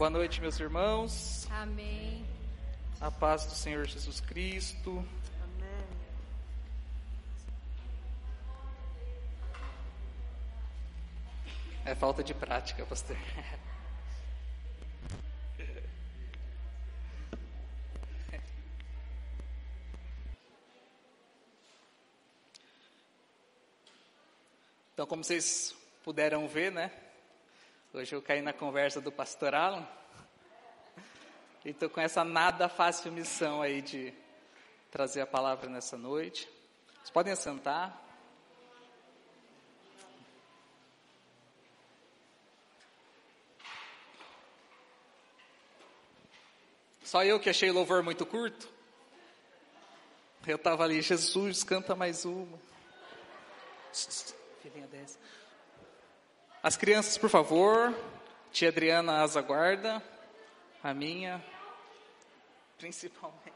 Boa noite, meus irmãos. Amém. A paz do Senhor Jesus Cristo. Amém. É falta de prática, pastor. Então, como vocês puderam ver, né? Hoje eu caí na conversa do pastor Alan. E estou com essa nada fácil missão aí de trazer a palavra nessa noite. Vocês podem assentar. Só eu que achei o louvor muito curto. Eu estava ali, Jesus, canta mais uma. Filhinha dessa. As crianças, por favor. Tia Adriana asa guarda. A minha, principalmente.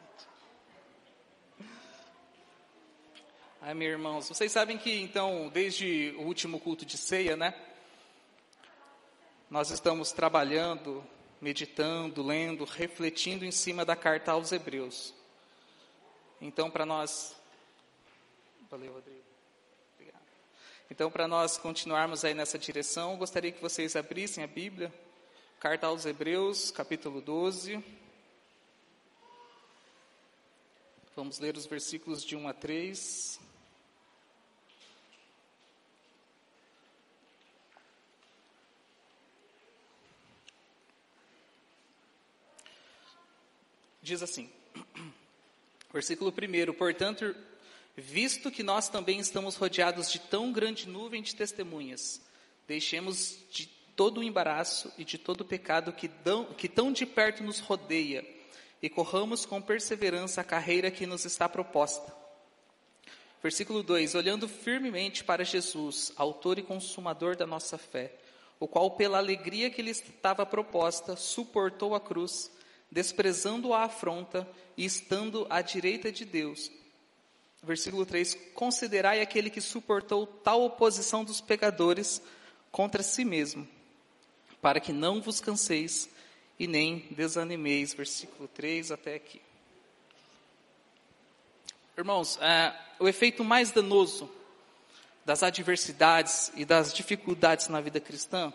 Ai, meus irmãos, vocês sabem que, então, desde o último culto de ceia, né? Nós estamos trabalhando, meditando, lendo, refletindo em cima da carta aos Hebreus. Então, para nós. Valeu, Rodrigo. Então, para nós continuarmos aí nessa direção, gostaria que vocês abrissem a Bíblia. Carta aos Hebreus, capítulo 12. Vamos ler os versículos de 1 a 3. Diz assim, versículo 1: Portanto, visto que nós também estamos rodeados de tão grande nuvem de testemunhas, deixemos de todo o embaraço e de todo o pecado que, dão, que tão de perto nos rodeia e corramos com perseverança a carreira que nos está proposta. Versículo 2: Olhando firmemente para Jesus, autor e consumador da nossa fé, o qual, pela alegria que lhe estava proposta, suportou a cruz, desprezando a afronta e estando à direita de Deus. Versículo 3: Considerai aquele que suportou tal oposição dos pecadores contra si mesmo, para que não vos canseis e nem desanimeis. Versículo 3 até aqui. Irmãos, é, o efeito mais danoso das adversidades e das dificuldades na vida cristã,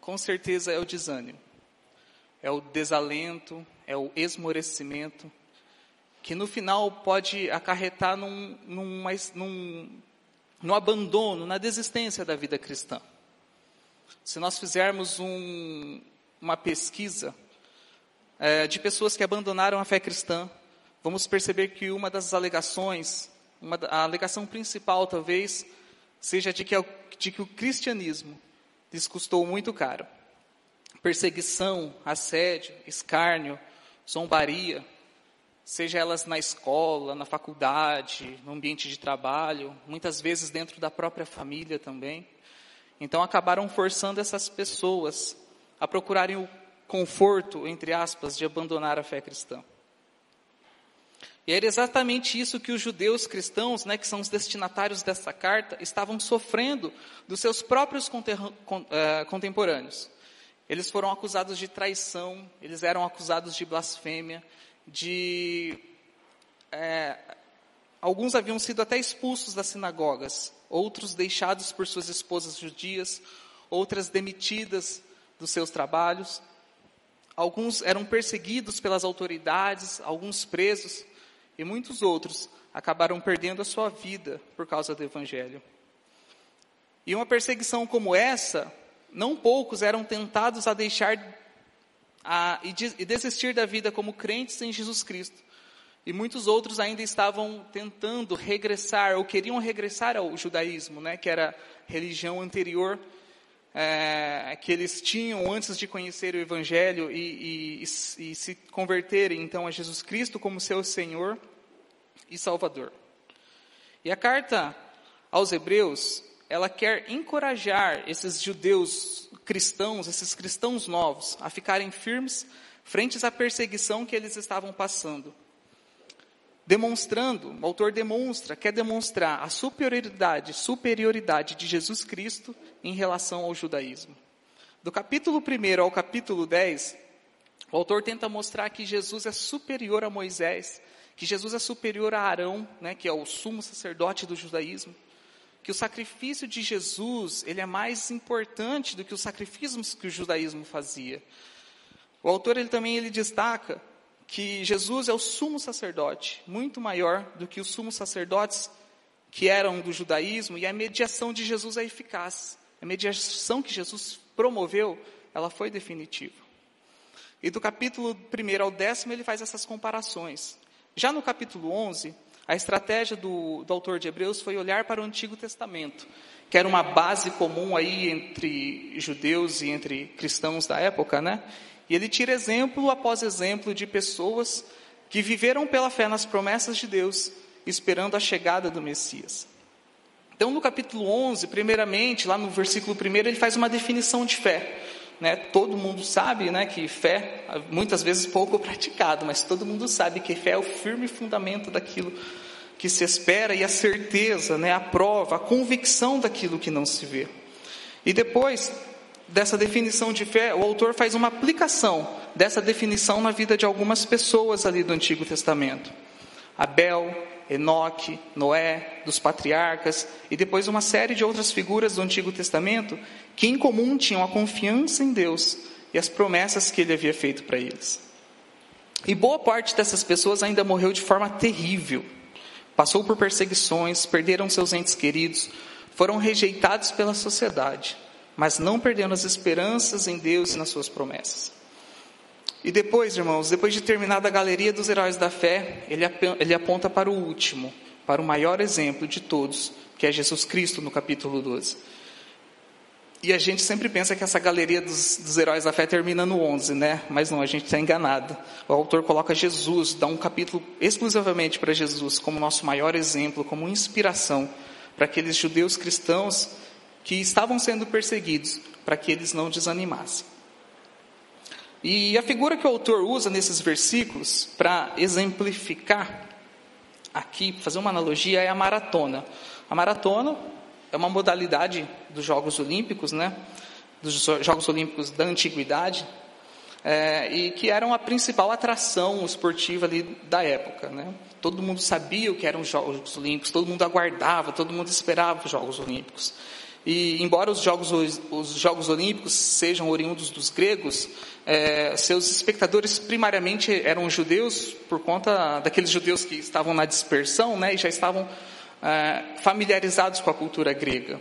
com certeza é o desânimo, é o desalento, é o esmorecimento, que no final pode acarretar num, num, num, no abandono, na desistência da vida cristã. Se nós fizermos um, uma pesquisa é, de pessoas que abandonaram a fé cristã, vamos perceber que uma das alegações, uma, a alegação principal talvez, seja de que, de que o cristianismo lhes custou muito caro. Perseguição, assédio, escárnio, zombaria, seja elas na escola, na faculdade, no ambiente de trabalho, muitas vezes dentro da própria família também. Então acabaram forçando essas pessoas a procurarem o conforto, entre aspas, de abandonar a fé cristã. E era exatamente isso que os judeus cristãos, né, que são os destinatários dessa carta, estavam sofrendo dos seus próprios eh, contemporâneos. Eles foram acusados de traição, eles eram acusados de blasfêmia, de. É, alguns haviam sido até expulsos das sinagogas, outros deixados por suas esposas judias, outras demitidas dos seus trabalhos. Alguns eram perseguidos pelas autoridades, alguns presos, e muitos outros acabaram perdendo a sua vida por causa do Evangelho. E uma perseguição como essa, não poucos eram tentados a deixar a, e, de, e desistir da vida como crentes em Jesus Cristo. E muitos outros ainda estavam tentando regressar, ou queriam regressar ao judaísmo, né, que era a religião anterior é, que eles tinham antes de conhecer o Evangelho e, e, e, se converterem então a Jesus Cristo como seu Senhor e Salvador. E a carta aos Hebreus, ela quer encorajar esses judeus cristãos, esses cristãos novos, a ficarem firmes frente à perseguição que eles estavam passando. Demonstrando, o autor demonstra, quer demonstrar a superioridade, superioridade de Jesus Cristo em relação ao judaísmo. Do capítulo 1 ao capítulo 10, o autor tenta mostrar que Jesus é superior a Moisés, que Jesus é superior a Arão, né, que é o sumo sacerdote do judaísmo, que o sacrifício de Jesus ele é mais importante do que os sacrifícios que o judaísmo fazia. O autor ele também ele destaca que Jesus é o sumo sacerdote, muito maior do que os sumos sacerdotes que eram do judaísmo, e a mediação de Jesus é eficaz. A mediação que Jesus promoveu, ela foi definitiva. E do capítulo 1 ao décimo ele faz essas comparações. Já no capítulo 11, a estratégia do, do autor de Hebreus foi olhar para o Antigo Testamento, que era uma base comum aí entre judeus e entre cristãos da época, né? E ele tira exemplo após exemplo de pessoas que viveram pela fé nas promessas de Deus, esperando a chegada do Messias. Então, no capítulo 11, primeiramente, lá no versículo 1, ele faz uma definição de fé. Né? Todo mundo sabe né, que fé, muitas vezes pouco praticado, mas todo mundo sabe que fé é o firme fundamento daquilo que se espera e a certeza, né, a prova, a convicção daquilo que não se vê. E depois dessa definição de fé, o autor faz uma aplicação dessa definição na vida de algumas pessoas ali do Antigo Testamento. Abel, Enoque, Noé, dos patriarcas e depois uma série de outras figuras do Antigo Testamento que em comum tinham a confiança em Deus e as promessas que ele havia feito para eles. E boa parte dessas pessoas ainda morreu de forma terrível. Passou por perseguições, perderam seus entes queridos, foram rejeitados pela sociedade, mas não perderam as esperanças em Deus e nas suas promessas. E depois, irmãos, depois de terminada a galeria dos heróis da fé, ele, ele aponta para o último, para o maior exemplo de todos, que é Jesus Cristo, no capítulo 12. E a gente sempre pensa que essa galeria dos, dos heróis da fé termina no 11, né? Mas não, a gente está enganado. O autor coloca Jesus, dá um capítulo exclusivamente para Jesus, como nosso maior exemplo, como inspiração para aqueles judeus cristãos que estavam sendo perseguidos, para que eles não desanimassem. E a figura que o autor usa nesses versículos para exemplificar aqui, fazer uma analogia, é a maratona. A maratona é uma modalidade dos Jogos Olímpicos, né? Dos Jogos Olímpicos da antiguidade, é, e que eram a principal atração esportiva ali da época, né? Todo mundo sabia o que eram os Jogos Olímpicos, todo mundo aguardava, todo mundo esperava os Jogos Olímpicos. E embora os Jogos, os Jogos Olímpicos sejam oriundos dos gregos, é, seus espectadores primariamente eram judeus, por conta daqueles judeus que estavam na dispersão né, e já estavam é, familiarizados com a cultura grega.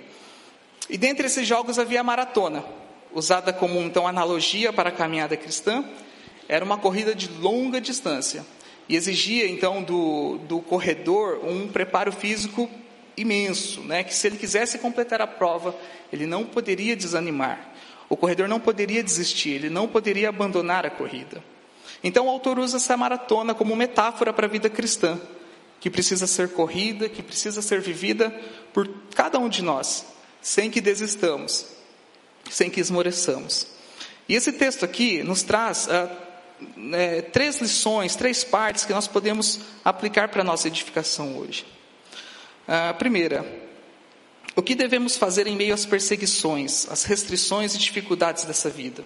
E dentre esses jogos havia a maratona, usada como então analogia para a caminhada cristã, era uma corrida de longa distância e exigia então do, do corredor um preparo físico imenso, né? que se ele quisesse completar a prova, ele não poderia desanimar. O corredor não poderia desistir, ele não poderia abandonar a corrida. Então o autor usa essa maratona como metáfora para a vida cristã, que precisa ser corrida, que precisa ser vivida por cada um de nós, sem que desistamos, sem que esmoreçamos. E esse texto aqui nos traz ah, é, três lições, três partes que nós podemos aplicar para a nossa edificação hoje. A primeira, o que devemos fazer em meio às perseguições, às restrições e dificuldades dessa vida?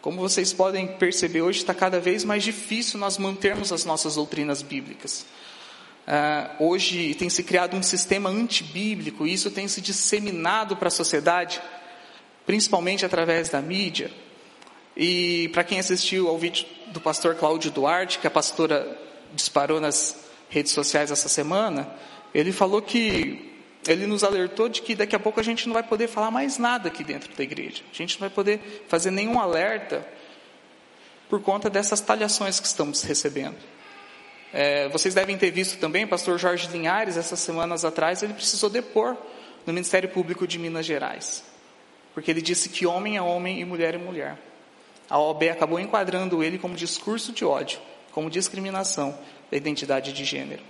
Como vocês podem perceber, hoje está cada vez mais difícil nós mantermos as nossas doutrinas bíblicas. Uh, hoje tem se criado um sistema antibíblico e isso tem se disseminado para a sociedade, principalmente através da mídia. E para quem assistiu ao vídeo do pastor Cláudio Duarte, que a pastora disparou nas redes sociais essa semana, ele falou que ele nos alertou de que daqui a pouco a gente não vai poder falar mais nada aqui dentro da igreja. A gente não vai poder fazer nenhum alerta por conta dessas talhações que estamos recebendo. É, vocês devem ter visto também, pastor Jorge Linhares, essas semanas atrás, ele precisou depor no Ministério Público de Minas Gerais. Porque ele disse que homem é homem e mulher é mulher. A OAB acabou enquadrando ele como discurso de ódio, como discriminação da identidade de gênero.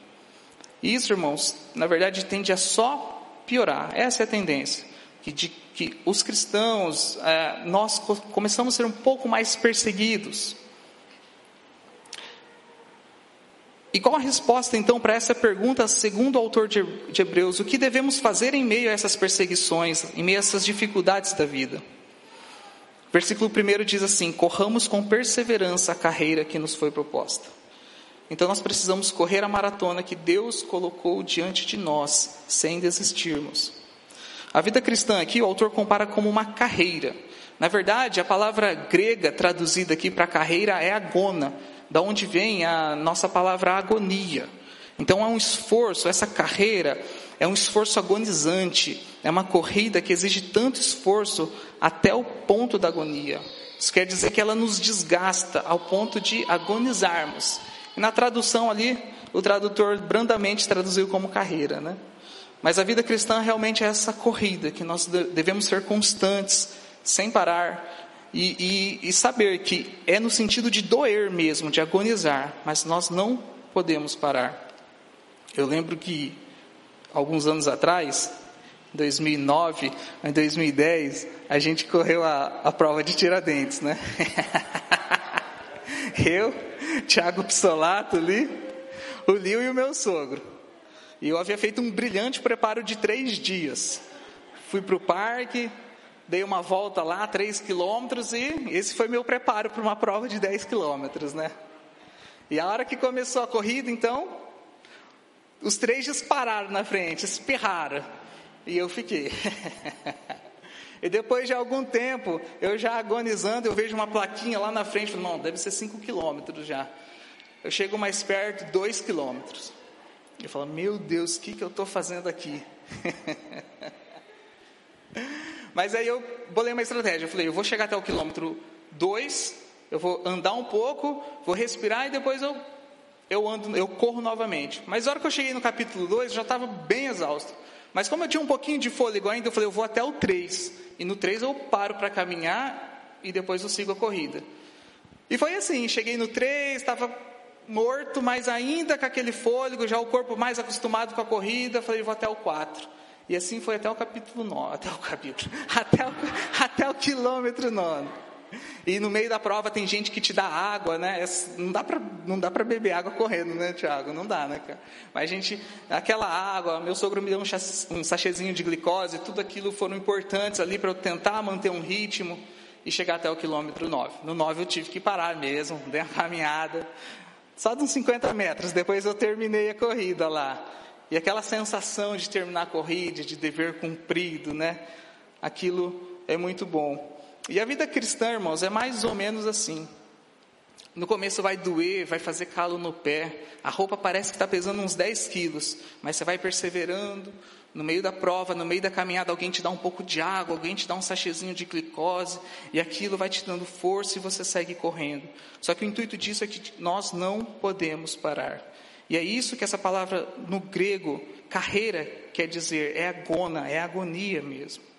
Isso, irmãos, na verdade tende a só piorar. Essa é a tendência. Que, de, que os cristãos, é, nós começamos a ser um pouco mais perseguidos. E qual a resposta então para essa pergunta, segundo o autor de, de Hebreus? O que devemos fazer em meio a essas perseguições, em meio a essas dificuldades da vida? Versículo 1 diz assim: Corramos com perseverança a carreira que nos foi proposta. Então nós precisamos correr a maratona que Deus colocou diante de nós, sem desistirmos. A vida cristã aqui o autor compara como uma carreira. Na verdade, a palavra grega traduzida aqui para carreira é agona, da onde vem a nossa palavra agonia. Então é um esforço, essa carreira é um esforço agonizante, é uma corrida que exige tanto esforço até o ponto da agonia. Isso quer dizer que ela nos desgasta ao ponto de agonizarmos. Na tradução ali, o tradutor brandamente traduziu como carreira, né? Mas a vida cristã realmente é essa corrida que nós devemos ser constantes, sem parar, e, e, e, saber que é no sentido de doer mesmo, de agonizar, mas nós não podemos parar. Eu lembro que alguns anos atrás, em 2009, em 2010, a gente correu a, a prova de Tiradentes, né? eu, Thiago Pissolato ali, o Lio e o meu sogro. E eu havia feito um brilhante preparo de três dias. Fui para o parque, dei uma volta lá, três quilômetros, e esse foi meu preparo para uma prova de 10 quilômetros, né? E a hora que começou a corrida, então, os três dispararam na frente, espirraram. E eu fiquei. e depois de algum tempo, eu já agonizando, eu vejo uma plaquinha lá na frente, não, deve ser 5 quilômetros já. Eu chego mais perto, 2 quilômetros. Eu falo, meu Deus, o que, que eu estou fazendo aqui? Mas aí eu bolei uma estratégia. Eu falei, eu vou chegar até o quilômetro 2, eu vou andar um pouco, vou respirar e depois eu, eu ando, eu corro novamente. Mas na hora que eu cheguei no capítulo 2, eu já estava bem exausto. Mas como eu tinha um pouquinho de fôlego ainda, eu falei, eu vou até o 3. E no 3 eu paro para caminhar e depois eu sigo a corrida. E foi assim, cheguei no 3, estava morto, mas ainda com aquele fôlego, já o corpo mais acostumado com a corrida, falei, vou até o 4. E assim foi até o capítulo 9, até o capítulo, até o, até o quilômetro 9. E no meio da prova tem gente que te dá água, né? Não dá para não dá para beber água correndo, né, Tiago? Não dá, né, cara? Mas a gente, aquela água, meu sogro me deu um, um sachezinho de glicose, tudo aquilo foram importantes ali para eu tentar manter um ritmo e chegar até o quilômetro 9. No 9 eu tive que parar mesmo, dei uma caminhada, só de uns 50 metros, depois eu terminei a corrida lá. E aquela sensação de terminar a corrida, de dever cumprido, né? Aquilo é muito bom. E a vida cristã, irmãos, é mais ou menos assim. No começo vai doer, vai fazer calo no pé, a roupa parece que está pesando uns 10 quilos, mas você vai perseverando. No meio da prova, no meio da caminhada, alguém te dá um pouco de água, alguém te dá um sachezinho de glicose, e aquilo vai te dando força e você segue correndo. Só que o intuito disso é que nós não podemos parar. E é isso que essa palavra no grego, carreira, quer dizer, é agona, é agonia mesmo.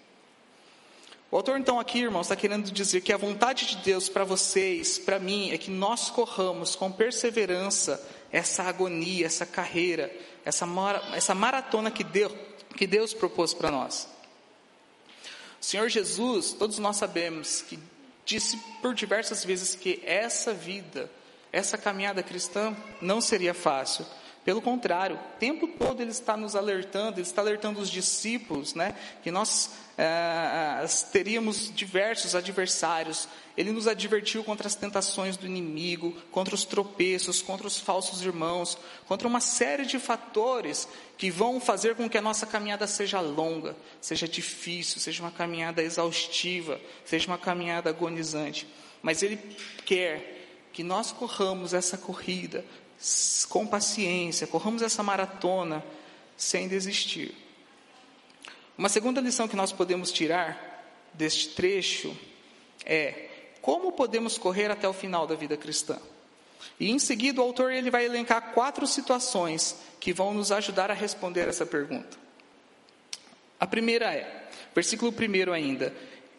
O autor, então, aqui, irmãos, está querendo dizer que a vontade de Deus para vocês, para mim, é que nós corramos com perseverança essa agonia, essa carreira, essa, essa maratona que Deus, que Deus propôs para nós. O Senhor Jesus, todos nós sabemos que disse por diversas vezes que essa vida, essa caminhada cristã não seria fácil. Pelo contrário, o tempo todo ele está nos alertando, ele está alertando os discípulos, né, que nós é, teríamos diversos adversários. Ele nos advertiu contra as tentações do inimigo, contra os tropeços, contra os falsos irmãos, contra uma série de fatores que vão fazer com que a nossa caminhada seja longa, seja difícil, seja uma caminhada exaustiva, seja uma caminhada agonizante. Mas ele quer que nós corramos essa corrida com paciência, corramos essa maratona sem desistir. Uma segunda lição que nós podemos tirar deste trecho é como podemos correr até o final da vida cristã. E em seguida o autor ele vai elencar quatro situações que vão nos ajudar a responder essa pergunta. A primeira é, versículo 1 ainda,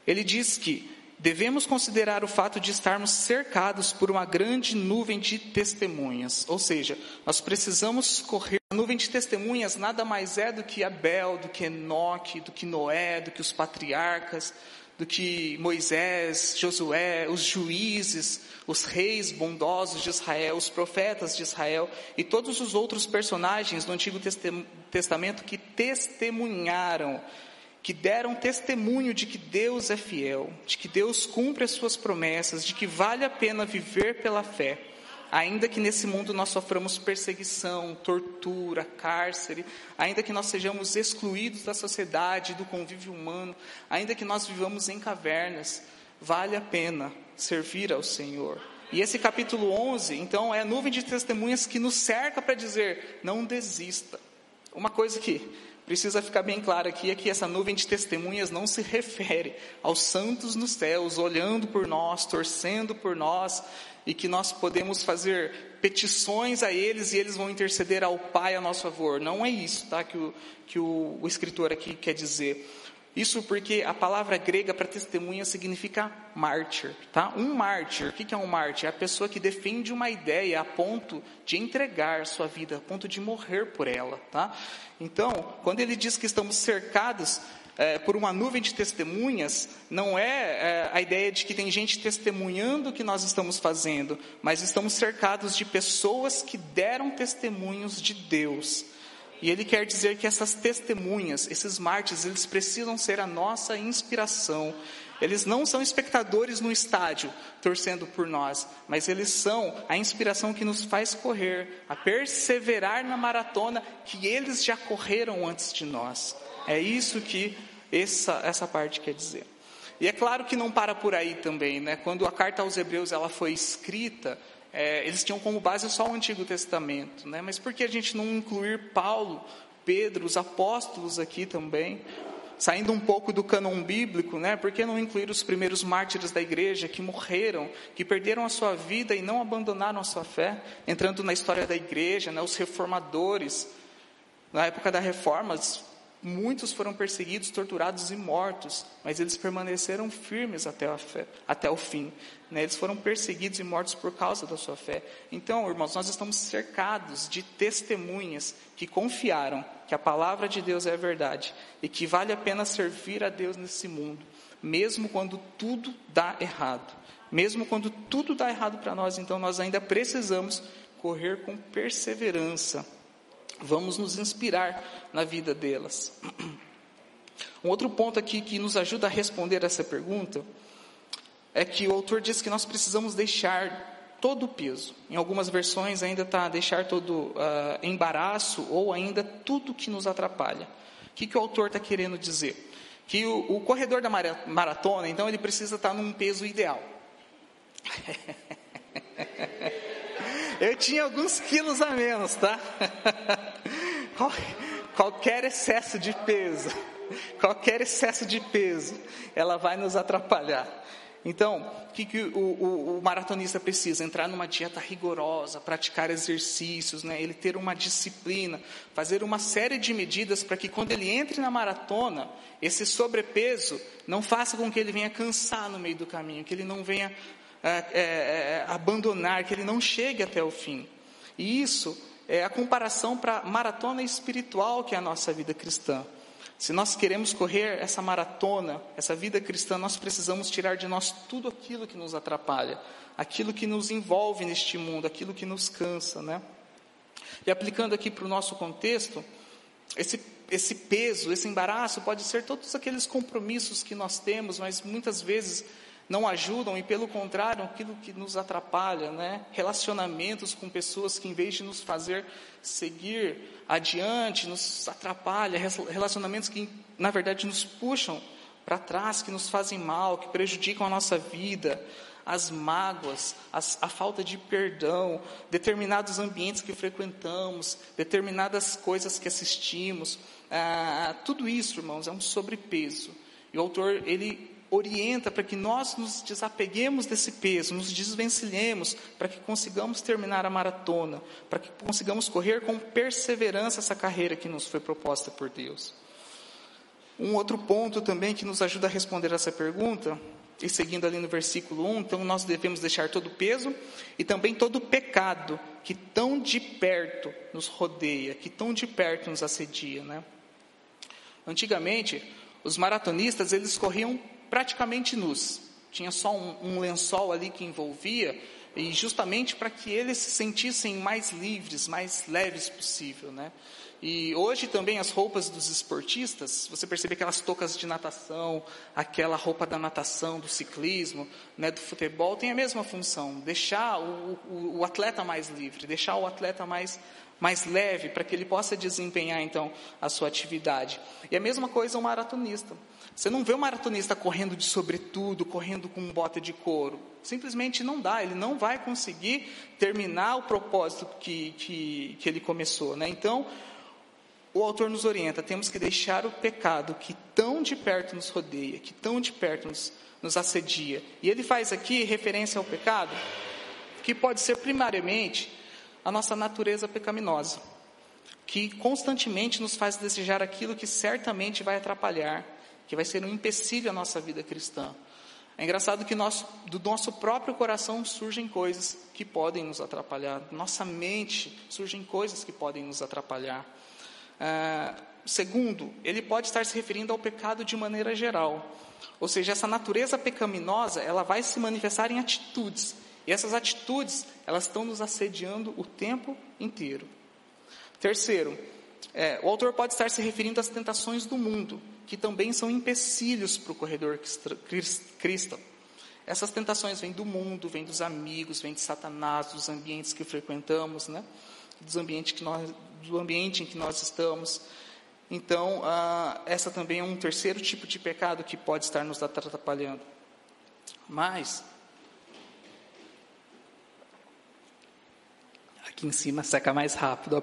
ele diz que devemos considerar o fato de estarmos cercados por uma grande nuvem de testemunhas. Ou seja, nós precisamos correr. A nuvem de testemunhas nada mais é do que Abel, do que Enoque, do que Noé, do que os patriarcas, do que Moisés, Josué, os juízes, os reis bondosos de Israel, os profetas de Israel e todos os outros personagens do Antigo Testamento que testemunharam que deram testemunho de que Deus é fiel, de que Deus cumpre as suas promessas, de que vale a pena viver pela fé, ainda que nesse mundo nós soframos perseguição, tortura, cárcere, ainda que nós sejamos excluídos da sociedade, do convívio humano, ainda que nós vivamos em cavernas, vale a pena servir ao Senhor. E esse capítulo 11, então, é a nuvem de testemunhas que nos cerca para dizer: não desista. Uma coisa que precisa ficar bem claro aqui é que essa nuvem de testemunhas não se refere aos santos nos céus, olhando por nós, torcendo por nós, e que nós podemos fazer petições a eles e eles vão interceder ao Pai a nosso favor. Não é isso, tá? Que o, que o, o escritor aqui quer dizer. Isso porque a palavra grega para testemunha significa mártir, tá? Um mártir, o que é um mártir? É a pessoa que defende uma ideia a ponto de entregar sua vida, a ponto de morrer por ela, tá? Então, quando ele diz que estamos cercados é, por uma nuvem de testemunhas, não é, é a ideia de que tem gente testemunhando o que nós estamos fazendo, mas estamos cercados de pessoas que deram testemunhos de Deus. E ele quer dizer que essas testemunhas, esses mártires, eles precisam ser a nossa inspiração. Eles não são espectadores no estádio torcendo por nós, mas eles são a inspiração que nos faz correr, a perseverar na maratona que eles já correram antes de nós. É isso que essa, essa parte quer dizer. E é claro que não para por aí também, né? Quando a carta aos Hebreus ela foi escrita, é, eles tinham como base só o Antigo Testamento, né? mas por que a gente não incluir Paulo, Pedro, os apóstolos aqui também? Saindo um pouco do cânon bíblico, né? por que não incluir os primeiros mártires da igreja que morreram, que perderam a sua vida e não abandonaram a sua fé? Entrando na história da igreja, né? os reformadores, na época da reforma, Muitos foram perseguidos, torturados e mortos, mas eles permaneceram firmes até, a fé, até o fim. Né? Eles foram perseguidos e mortos por causa da sua fé. Então, irmãos, nós estamos cercados de testemunhas que confiaram que a palavra de Deus é a verdade e que vale a pena servir a Deus nesse mundo, mesmo quando tudo dá errado. Mesmo quando tudo dá errado para nós, então nós ainda precisamos correr com perseverança Vamos nos inspirar na vida delas. Um outro ponto aqui que nos ajuda a responder essa pergunta é que o autor diz que nós precisamos deixar todo o peso. Em algumas versões ainda está deixar todo uh, embaraço ou ainda tudo que nos atrapalha. O que, que o autor está querendo dizer? Que o, o corredor da maratona, então, ele precisa estar tá num peso ideal. Eu tinha alguns quilos a menos, tá? Qualquer excesso de peso, qualquer excesso de peso, ela vai nos atrapalhar. Então, o que, que o, o, o, maratonista precisa? Entrar numa dieta rigorosa, praticar exercícios, né? ele ter uma disciplina, fazer uma série de medidas para que quando ele entre na maratona, esse sobrepeso não faça com que ele venha cansar no meio do caminho, que ele não venha é, é, abandonar, que ele não chegue até o fim. E isso é a comparação para a maratona espiritual que é a nossa vida cristã. Se nós queremos correr essa maratona, essa vida cristã, nós precisamos tirar de nós tudo aquilo que nos atrapalha, aquilo que nos envolve neste mundo, aquilo que nos cansa, né? E aplicando aqui para o nosso contexto, esse, esse peso, esse embaraço pode ser todos aqueles compromissos que nós temos, mas muitas vezes não ajudam e, pelo contrário, aquilo que nos atrapalha, né? Relacionamentos com pessoas que, em vez de nos fazer seguir adiante, nos atrapalha, relacionamentos que, na verdade, nos puxam para trás, que nos fazem mal, que prejudicam a nossa vida, as mágoas, as, a falta de perdão, determinados ambientes que frequentamos, determinadas coisas que assistimos, ah, tudo isso, irmãos, é um sobrepeso. E o autor, ele orienta para que nós nos desapeguemos desse peso, nos desvencilhemos, para que consigamos terminar a maratona, para que consigamos correr com perseverança essa carreira que nos foi proposta por Deus. Um outro ponto também que nos ajuda a responder essa pergunta, e seguindo ali no versículo 1, então nós devemos deixar todo o peso e também todo o pecado que tão de perto nos rodeia, que tão de perto nos assedia, né? Antigamente, os maratonistas, eles corriam praticamente nus. Tinha só um, um lençol ali que envolvia, e justamente para que eles se sentissem mais livres, mais leves possível, né? E hoje também as roupas dos esportistas, você percebe aquelas toucas de natação, aquela roupa da natação, do ciclismo, né, do futebol, tem a mesma função, deixar o, o, o atleta mais livre, deixar o atleta mais, mais leve, para que ele possa desempenhar então a sua atividade. E a mesma coisa o maratonista. Você não vê o maratonista correndo de sobretudo, correndo com um bota de couro. Simplesmente não dá, ele não vai conseguir terminar o propósito que, que, que ele começou. Né? Então, o autor nos orienta, temos que deixar o pecado que tão de perto nos rodeia, que tão de perto nos, nos assedia. E ele faz aqui referência ao pecado, que pode ser primariamente a nossa natureza pecaminosa, que constantemente nos faz desejar aquilo que certamente vai atrapalhar, que vai ser um empecilho à nossa vida cristã. É engraçado que nós, do nosso próprio coração surgem coisas que podem nos atrapalhar, nossa mente surgem coisas que podem nos atrapalhar. Ah, segundo, ele pode estar se referindo ao pecado de maneira geral. Ou seja, essa natureza pecaminosa, ela vai se manifestar em atitudes. E essas atitudes, elas estão nos assediando o tempo inteiro. Terceiro, é, o autor pode estar se referindo às tentações do mundo, que também são empecilhos para o corredor cristão. Essas tentações vêm do mundo, vêm dos amigos, vêm de Satanás, dos ambientes que frequentamos, né? dos ambientes que nós, do ambiente em que nós estamos. Então, ah, essa também é um terceiro tipo de pecado que pode estar nos atrapalhando. Mas, aqui em cima seca mais rápido.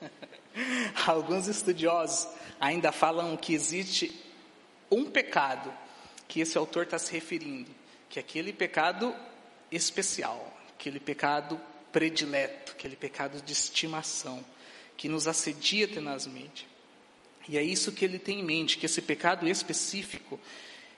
Alguns estudiosos ainda falam que existe um pecado que esse autor está se referindo, que é aquele pecado especial, aquele pecado predileto, aquele pecado de estimação, que nos assedia tenazmente. E é isso que ele tem em mente, que esse pecado específico,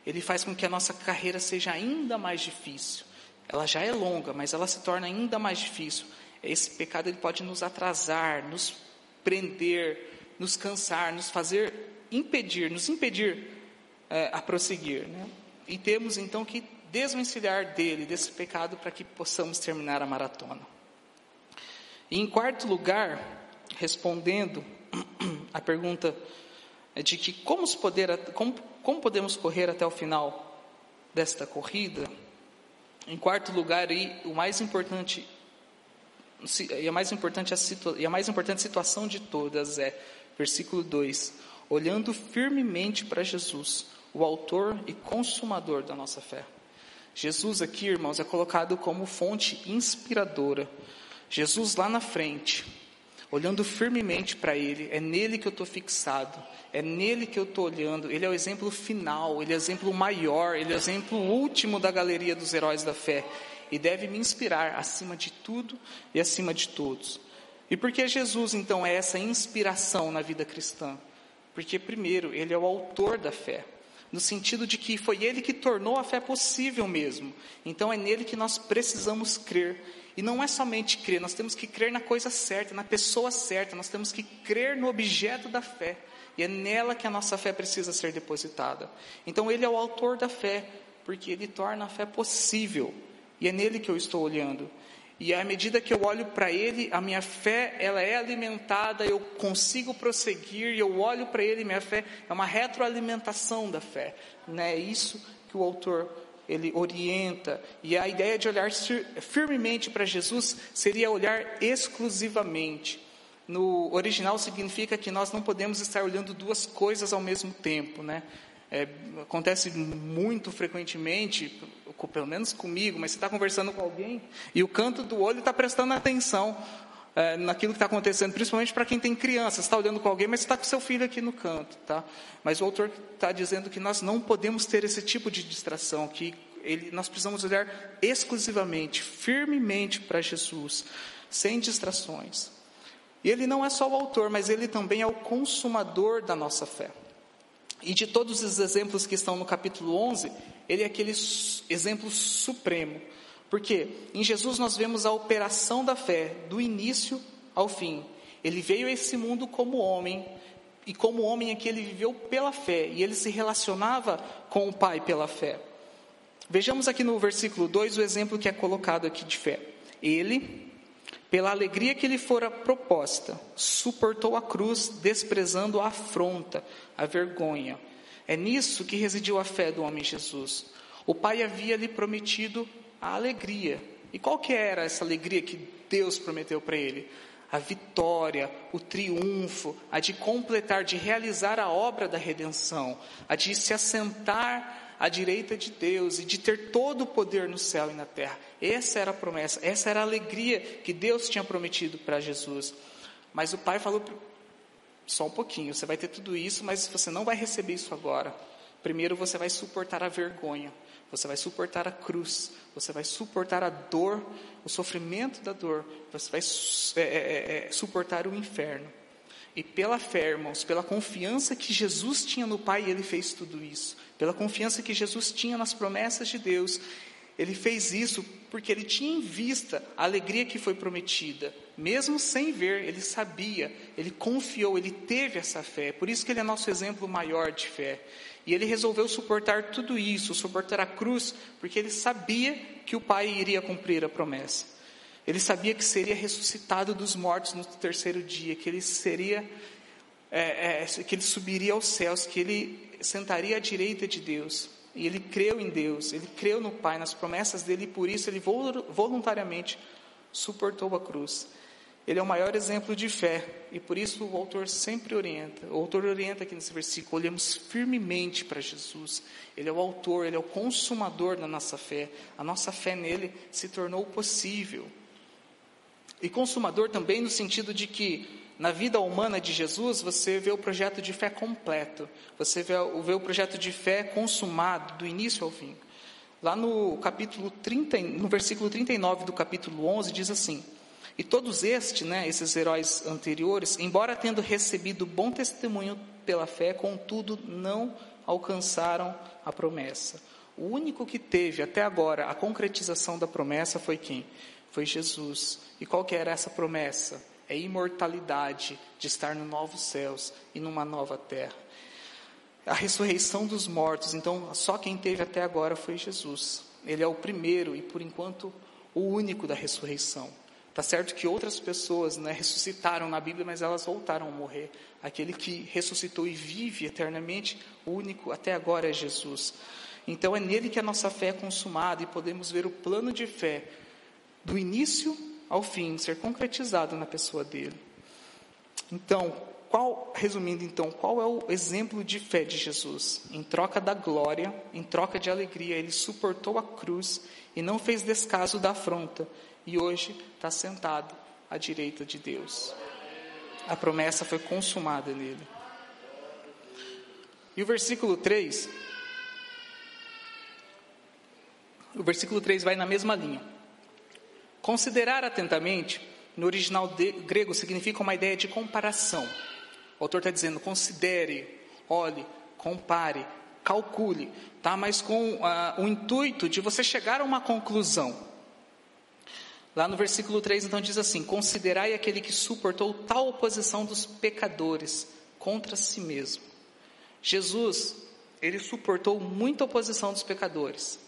ele faz com que a nossa carreira seja ainda mais difícil. Ela já é longa, mas ela se torna ainda mais difícil. Esse pecado ele pode nos atrasar, nos prender, nos cansar, nos fazer impedir, nos impedir é, a prosseguir. Né? E temos então que desvencilhar dele, desse pecado, para que possamos terminar a maratona. E em quarto lugar, respondendo a pergunta de que como, poder, como, como podemos correr até o final desta corrida, em quarto lugar, aí, o mais importante e a mais importante, a e a mais importante situação de todas é, versículo 2: olhando firmemente para Jesus, o autor e consumador da nossa fé. Jesus aqui, irmãos, é colocado como fonte inspiradora Jesus lá na frente, olhando firmemente para Ele, é nele que eu estou fixado, é nele que eu estou olhando. Ele é o exemplo final, ele é o exemplo maior, ele é o exemplo último da galeria dos heróis da fé e deve me inspirar acima de tudo e acima de todos. E por que Jesus então é essa inspiração na vida cristã? Porque, primeiro, ele é o autor da fé no sentido de que foi ele que tornou a fé possível mesmo. Então é nele que nós precisamos crer. E não é somente crer, nós temos que crer na coisa certa, na pessoa certa, nós temos que crer no objeto da fé. E é nela que a nossa fé precisa ser depositada. Então ele é o autor da fé, porque ele torna a fé possível. E é nele que eu estou olhando. E à medida que eu olho para Ele, a minha fé ela é alimentada, eu consigo prosseguir, eu olho para Ele, minha fé é uma retroalimentação da fé. Né? É isso que o autor ele orienta. E a ideia de olhar firmemente para Jesus seria olhar exclusivamente. No original significa que nós não podemos estar olhando duas coisas ao mesmo tempo, né? É, acontece muito frequentemente, pelo menos comigo, mas você está conversando com alguém e o canto do olho está prestando atenção é, naquilo que está acontecendo, principalmente para quem tem criança. Você está olhando com alguém, mas está com seu filho aqui no canto, tá? Mas o autor está dizendo que nós não podemos ter esse tipo de distração, que ele, nós precisamos olhar exclusivamente, firmemente para Jesus, sem distrações. E ele não é só o autor, mas ele também é o consumador da nossa fé. E de todos os exemplos que estão no capítulo 11, ele é aquele exemplo supremo. Porque em Jesus nós vemos a operação da fé, do início ao fim. Ele veio a esse mundo como homem, e como homem aqui ele viveu pela fé, e ele se relacionava com o Pai pela fé. Vejamos aqui no versículo 2 o exemplo que é colocado aqui de fé. Ele, pela alegria que lhe fora proposta, suportou a cruz, desprezando a afronta, a vergonha. É nisso que residiu a fé do homem Jesus. O Pai havia lhe prometido a alegria. E qual que era essa alegria que Deus prometeu para ele? A vitória, o triunfo, a de completar, de realizar a obra da redenção, a de se assentar à direita de Deus e de ter todo o poder no céu e na terra. Essa era a promessa, essa era a alegria que Deus tinha prometido para Jesus. Mas o pai falou: só um pouquinho, você vai ter tudo isso, mas você não vai receber isso agora. Primeiro você vai suportar a vergonha, você vai suportar a cruz, você vai suportar a dor, o sofrimento da dor, você vai é, é, é, é, suportar o inferno. E pela fé, irmãos, pela confiança que Jesus tinha no Pai, ele fez tudo isso pela confiança que Jesus tinha nas promessas de Deus. Ele fez isso porque ele tinha em vista a alegria que foi prometida. Mesmo sem ver, ele sabia, ele confiou, ele teve essa fé. Por isso que ele é nosso exemplo maior de fé. E ele resolveu suportar tudo isso, suportar a cruz, porque ele sabia que o Pai iria cumprir a promessa. Ele sabia que seria ressuscitado dos mortos no terceiro dia, que ele seria, é, é, que ele subiria aos céus, que ele sentaria à direita de Deus. E ele creu em Deus, ele creu no Pai, nas promessas dele, e por isso ele voluntariamente suportou a cruz. Ele é o maior exemplo de fé, e por isso o autor sempre orienta. O autor orienta aqui nesse versículo: olhemos firmemente para Jesus. Ele é o autor, ele é o consumador da nossa fé. A nossa fé nele se tornou possível. E consumador também no sentido de que na vida humana de Jesus, você vê o projeto de fé completo, você vê, vê o projeto de fé consumado, do início ao fim. Lá no capítulo 30, no versículo 39 do capítulo 11, diz assim: E todos estes, né, esses heróis anteriores, embora tendo recebido bom testemunho pela fé, contudo não alcançaram a promessa. O único que teve até agora a concretização da promessa foi quem? Foi Jesus. E qual que era essa promessa? é imortalidade de estar nos novos céus e numa nova terra. A ressurreição dos mortos, então só quem teve até agora foi Jesus. Ele é o primeiro e por enquanto o único da ressurreição. Tá certo que outras pessoas né, ressuscitaram na Bíblia, mas elas voltaram a morrer. Aquele que ressuscitou e vive eternamente, único até agora é Jesus. Então é nele que a nossa fé é consumada e podemos ver o plano de fé do início ao fim, ser concretizado na pessoa dele. Então, qual, resumindo então, qual é o exemplo de fé de Jesus? Em troca da glória, em troca de alegria, ele suportou a cruz e não fez descaso da afronta, e hoje está sentado à direita de Deus. A promessa foi consumada nele. E o versículo 3, o versículo 3 vai na mesma linha. Considerar atentamente, no original de, grego, significa uma ideia de comparação. O autor está dizendo: considere, olhe, compare, calcule, tá? mas com uh, o intuito de você chegar a uma conclusão. Lá no versículo 3, então, diz assim: Considerai aquele que suportou tal oposição dos pecadores contra si mesmo. Jesus, ele suportou muita oposição dos pecadores,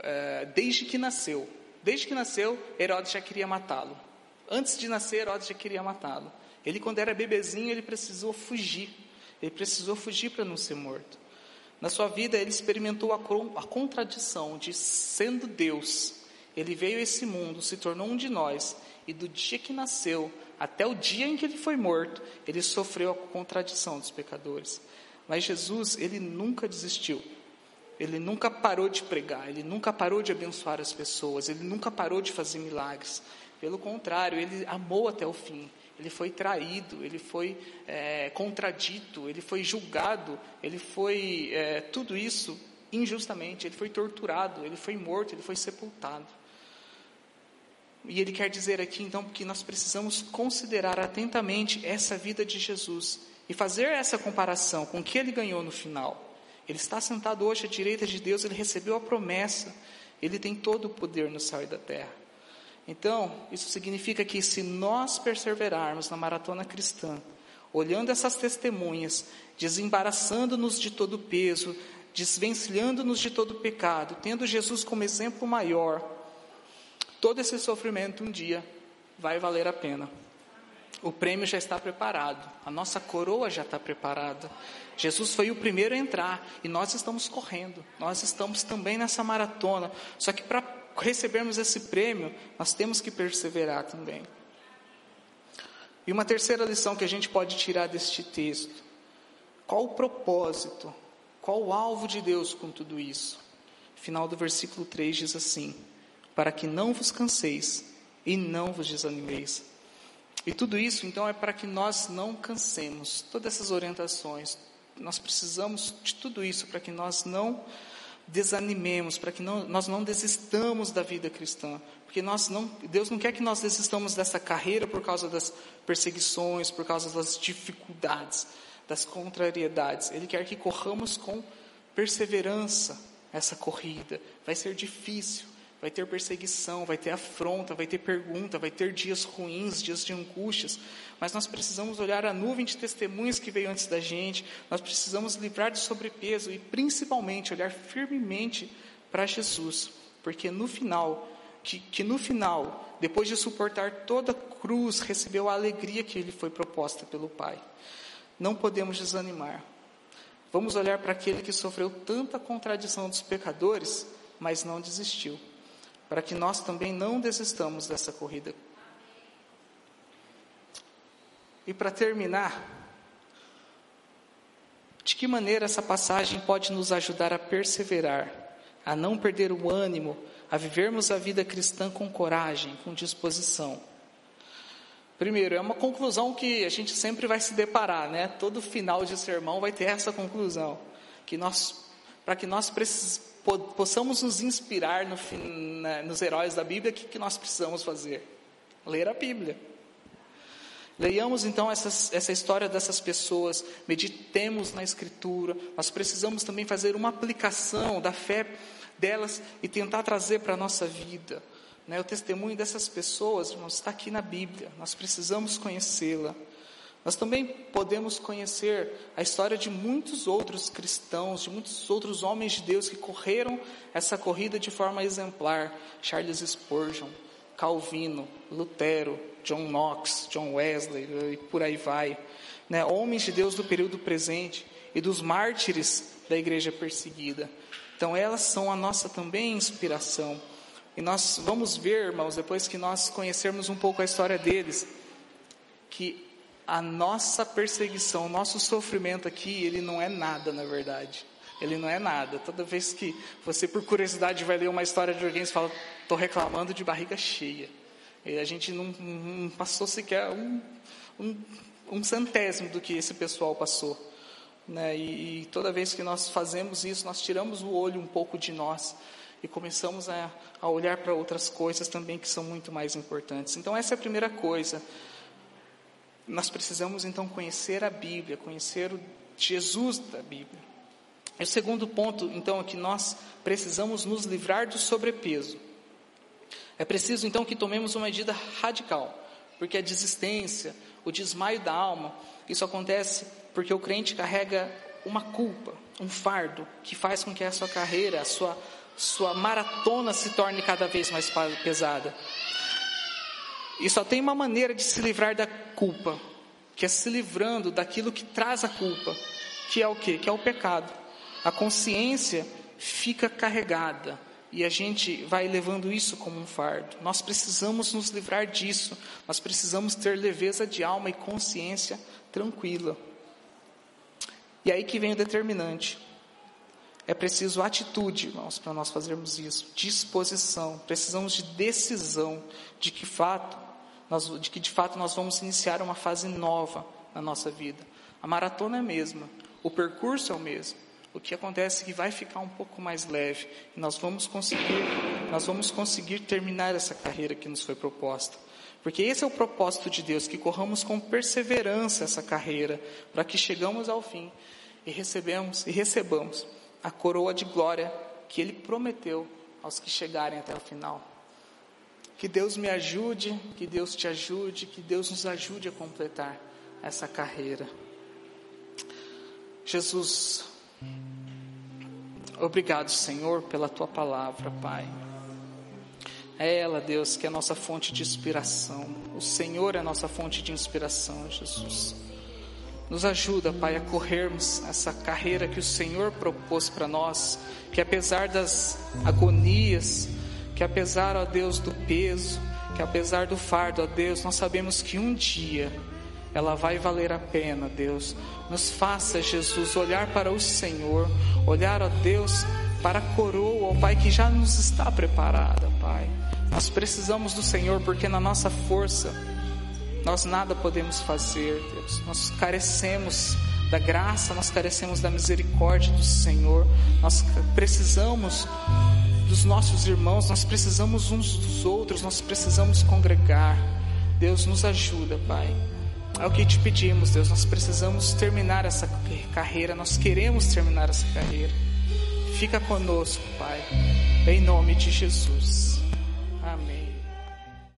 uh, desde que nasceu. Desde que nasceu, Herodes já queria matá-lo. Antes de nascer, Herodes já queria matá-lo. Ele, quando era bebezinho, ele precisou fugir. Ele precisou fugir para não ser morto. Na sua vida, ele experimentou a, a contradição de sendo Deus. Ele veio a esse mundo, se tornou um de nós, e do dia que nasceu até o dia em que ele foi morto, ele sofreu a contradição dos pecadores. Mas Jesus, ele nunca desistiu. Ele nunca parou de pregar, ele nunca parou de abençoar as pessoas, ele nunca parou de fazer milagres. Pelo contrário, ele amou até o fim. Ele foi traído, ele foi é, contradito, ele foi julgado, ele foi é, tudo isso injustamente. Ele foi torturado, ele foi morto, ele foi sepultado. E ele quer dizer aqui então que nós precisamos considerar atentamente essa vida de Jesus e fazer essa comparação com o que ele ganhou no final. Ele está sentado hoje à direita de Deus, ele recebeu a promessa, ele tem todo o poder no céu e da terra. Então, isso significa que se nós perseverarmos na maratona cristã, olhando essas testemunhas, desembaraçando-nos de todo o peso, desvencilhando-nos de todo pecado, tendo Jesus como exemplo maior, todo esse sofrimento um dia vai valer a pena. O prêmio já está preparado, a nossa coroa já está preparada. Jesus foi o primeiro a entrar e nós estamos correndo, nós estamos também nessa maratona. Só que para recebermos esse prêmio, nós temos que perseverar também. E uma terceira lição que a gente pode tirar deste texto: qual o propósito, qual o alvo de Deus com tudo isso? Final do versículo 3 diz assim: Para que não vos canseis e não vos desanimeis. E tudo isso, então, é para que nós não cansemos. Todas essas orientações, nós precisamos de tudo isso para que nós não desanimemos, para que não, nós não desistamos da vida cristã, porque nós não, Deus não quer que nós desistamos dessa carreira por causa das perseguições, por causa das dificuldades, das contrariedades. Ele quer que corramos com perseverança essa corrida. Vai ser difícil, vai ter perseguição, vai ter afronta, vai ter pergunta, vai ter dias ruins, dias de angústias, mas nós precisamos olhar a nuvem de testemunhas que veio antes da gente, nós precisamos livrar de sobrepeso e principalmente olhar firmemente para Jesus, porque no final, que, que no final, depois de suportar toda a cruz, recebeu a alegria que lhe foi proposta pelo Pai. Não podemos desanimar. Vamos olhar para aquele que sofreu tanta contradição dos pecadores, mas não desistiu, para que nós também não desistamos dessa corrida e para terminar, de que maneira essa passagem pode nos ajudar a perseverar, a não perder o ânimo, a vivermos a vida cristã com coragem, com disposição? Primeiro, é uma conclusão que a gente sempre vai se deparar, né? Todo final de sermão vai ter essa conclusão, que nós, para que nós precis, possamos nos inspirar no, na, nos heróis da Bíblia, o que, que nós precisamos fazer? Ler a Bíblia. Leiamos então essas, essa história dessas pessoas, meditemos na Escritura, nós precisamos também fazer uma aplicação da fé delas e tentar trazer para a nossa vida. Né? O testemunho dessas pessoas, irmãos, está aqui na Bíblia, nós precisamos conhecê-la. Nós também podemos conhecer a história de muitos outros cristãos, de muitos outros homens de Deus que correram essa corrida de forma exemplar. Charles Spurgeon, Calvino, Lutero, John Knox, John Wesley e por aí vai. Né? Homens de Deus do período presente e dos mártires da igreja perseguida. Então, elas são a nossa também inspiração. E nós vamos ver, irmãos, depois que nós conhecermos um pouco a história deles, que a nossa perseguição, o nosso sofrimento aqui, ele não é nada, na verdade. Ele não é nada. Toda vez que você, por curiosidade, vai ler uma história de alguém e fala, estou reclamando de barriga cheia. E a gente não, não passou sequer um, um, um, centésimo do que esse pessoal passou. Né? E, e, toda vez que nós fazemos isso, nós tiramos o olho um pouco de nós e começamos a, a olhar para outras coisas também que são muito mais importantes. Então, essa é a primeira coisa. Nós precisamos então conhecer a Bíblia, conhecer o Jesus da Bíblia. E o segundo ponto, então, é que nós precisamos nos livrar do sobrepeso. É preciso então que tomemos uma medida radical, porque a desistência, o desmaio da alma, isso acontece porque o crente carrega uma culpa, um fardo, que faz com que a sua carreira, a sua, sua maratona se torne cada vez mais pesada. E só tem uma maneira de se livrar da culpa, que é se livrando daquilo que traz a culpa, que é o que? Que é o pecado. A consciência fica carregada, e a gente vai levando isso como um fardo. Nós precisamos nos livrar disso, nós precisamos ter leveza de alma e consciência tranquila. E aí que vem o determinante. É preciso atitude, irmãos, para nós fazermos isso, disposição. Precisamos de decisão de que fato, nós, de que de fato nós vamos iniciar uma fase nova na nossa vida. A maratona é a mesma, o percurso é o mesmo. O que acontece é que vai ficar um pouco mais leve e nós vamos conseguir, nós vamos conseguir terminar essa carreira que nos foi proposta. Porque esse é o propósito de Deus, que corramos com perseverança essa carreira, para que chegamos ao fim e recebemos e recebamos a coroa de glória que ele prometeu aos que chegarem até o final. Que Deus me ajude, que Deus te ajude, que Deus nos ajude a completar essa carreira. Jesus, Obrigado, Senhor, pela tua palavra, Pai. É ela, Deus, que é a nossa fonte de inspiração. O Senhor é a nossa fonte de inspiração, Jesus. Nos ajuda, Pai, a corrermos essa carreira que o Senhor propôs para nós, que apesar das agonias, que apesar, ó Deus, do peso, que apesar do fardo, ó Deus, nós sabemos que um dia ela vai valer a pena, Deus. Nos faça, Jesus, olhar para o Senhor, olhar, ó Deus, para a coroa, ó Pai, que já nos está preparada, Pai. Nós precisamos do Senhor, porque na nossa força nós nada podemos fazer, Deus. Nós carecemos da graça, nós carecemos da misericórdia do Senhor. Nós precisamos dos nossos irmãos, nós precisamos uns dos outros, nós precisamos congregar. Deus nos ajuda, Pai. É o que te pedimos, Deus. Nós precisamos terminar essa carreira, nós queremos terminar essa carreira. Fica conosco, Pai. Em nome de Jesus.